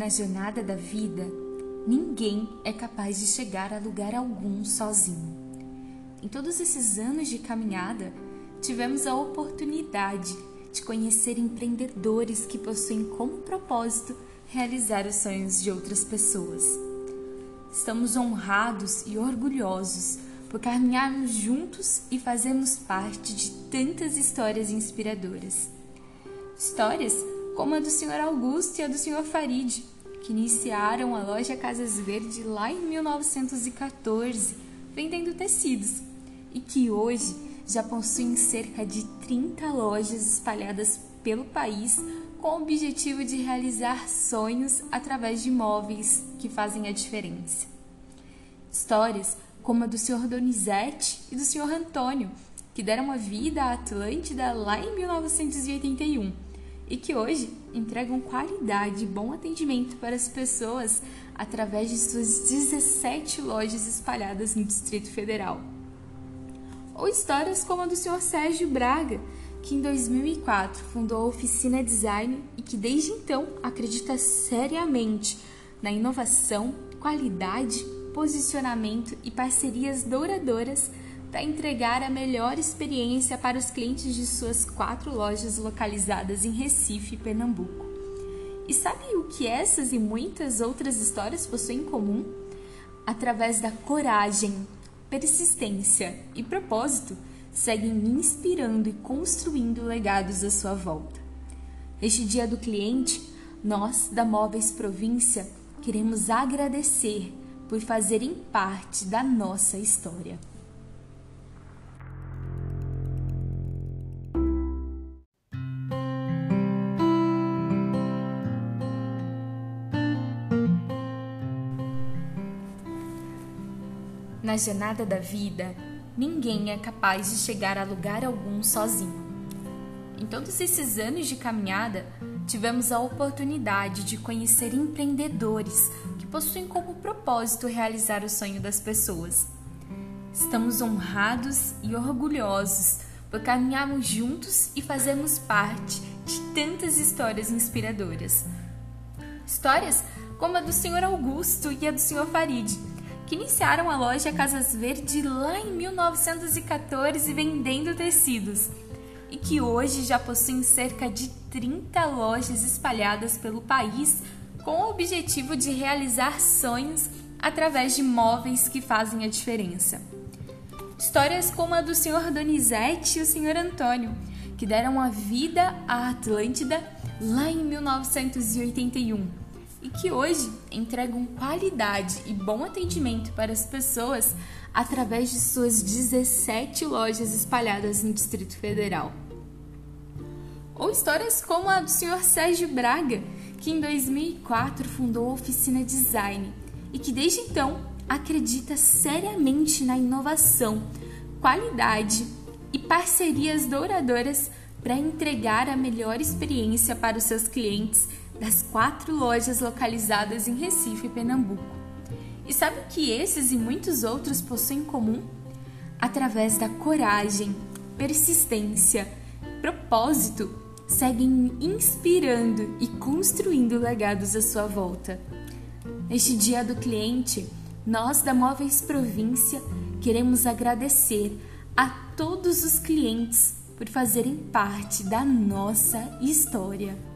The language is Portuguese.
Na jornada da vida, ninguém é capaz de chegar a lugar algum sozinho. Em todos esses anos de caminhada, tivemos a oportunidade de conhecer empreendedores que possuem como propósito realizar os sonhos de outras pessoas. Estamos honrados e orgulhosos por caminharmos juntos e fazermos parte de tantas histórias inspiradoras. Histórias como a do Sr. Augusto e a do Sr. Farid, que iniciaram a loja Casas Verde lá em 1914, vendendo tecidos, e que hoje já possuem cerca de 30 lojas espalhadas pelo país com o objetivo de realizar sonhos através de móveis que fazem a diferença. Histórias como a do Sr. Donizete e do Sr. Antônio, que deram a vida à Atlântida lá em 1981 e que hoje entregam qualidade e bom atendimento para as pessoas através de suas 17 lojas espalhadas no Distrito Federal. Ou histórias como a do Sr. Sérgio Braga, que em 2004 fundou a Oficina Design e que desde então acredita seriamente na inovação, qualidade, posicionamento e parcerias douradoras para entregar a melhor experiência para os clientes de suas quatro lojas localizadas em Recife, Pernambuco. E sabe o que essas e muitas outras histórias possuem em comum? Através da coragem, persistência e propósito, seguem inspirando e construindo legados à sua volta. Neste Dia do Cliente, nós, da Móveis Província, queremos agradecer por fazerem parte da nossa história. Na jornada da vida, ninguém é capaz de chegar a lugar algum sozinho. Em todos esses anos de caminhada, tivemos a oportunidade de conhecer empreendedores que possuem como propósito realizar o sonho das pessoas. Estamos honrados e orgulhosos por caminharmos juntos e fazermos parte de tantas histórias inspiradoras. Histórias como a do Sr. Augusto e a do Sr. Farid, que iniciaram a loja Casas Verde lá em 1914 vendendo tecidos e que hoje já possuem cerca de 30 lojas espalhadas pelo país com o objetivo de realizar sonhos através de móveis que fazem a diferença. Histórias como a do Sr. Donizete e o Sr. Antônio, que deram a vida à Atlântida lá em 1981 e que hoje entregam qualidade e bom atendimento para as pessoas através de suas 17 lojas espalhadas no Distrito Federal. Ou histórias como a do Sr. Sérgio Braga, que em 2004 fundou a Oficina Design e que desde então acredita seriamente na inovação, qualidade e parcerias douradoras para entregar a melhor experiência para os seus clientes das quatro lojas localizadas em Recife, Pernambuco. E sabe o que esses e muitos outros possuem em comum? Através da coragem, persistência, propósito, seguem inspirando e construindo legados à sua volta. Neste Dia do Cliente, nós da Móveis Província queremos agradecer a todos os clientes por fazerem parte da nossa história.